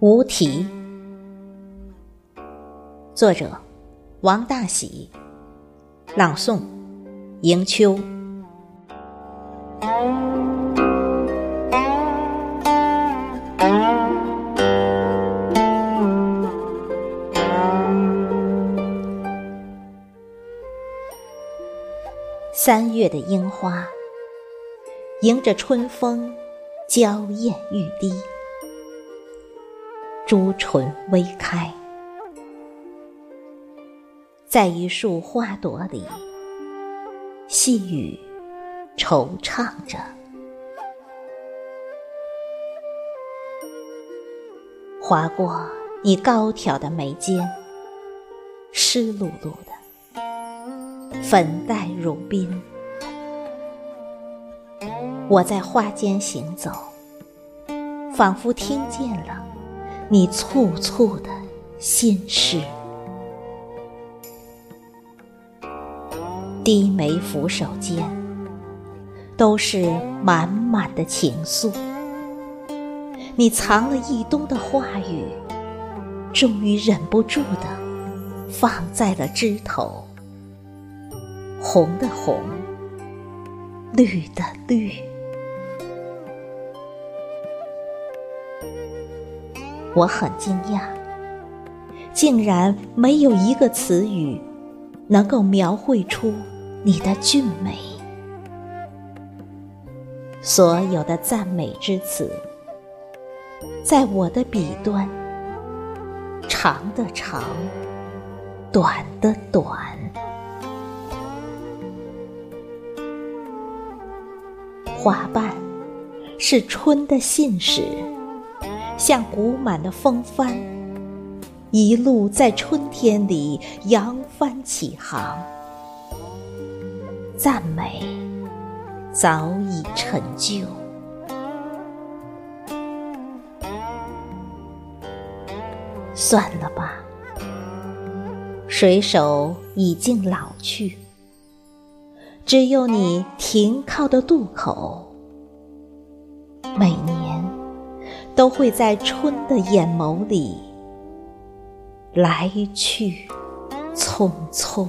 无题，作者王大喜，朗诵迎秋。三月的樱花，迎着春风，娇艳欲滴。朱唇微开，在一束花朵里，细语惆怅着，划过你高挑的眉间，湿漉漉的粉黛如冰。我在花间行走，仿佛听见了。你簇簇的心事，低眉俯首间，都是满满的情愫。你藏了一冬的话语，终于忍不住的放在了枝头。红的红，绿的绿。我很惊讶，竟然没有一个词语能够描绘出你的俊美。所有的赞美之词，在我的笔端，长的长，短的短。花瓣是春的信使。像鼓满的风帆，一路在春天里扬帆起航。赞美早已陈旧，算了吧，水手已经老去，只有你停靠的渡口，每年。都会在春的眼眸里来去匆匆。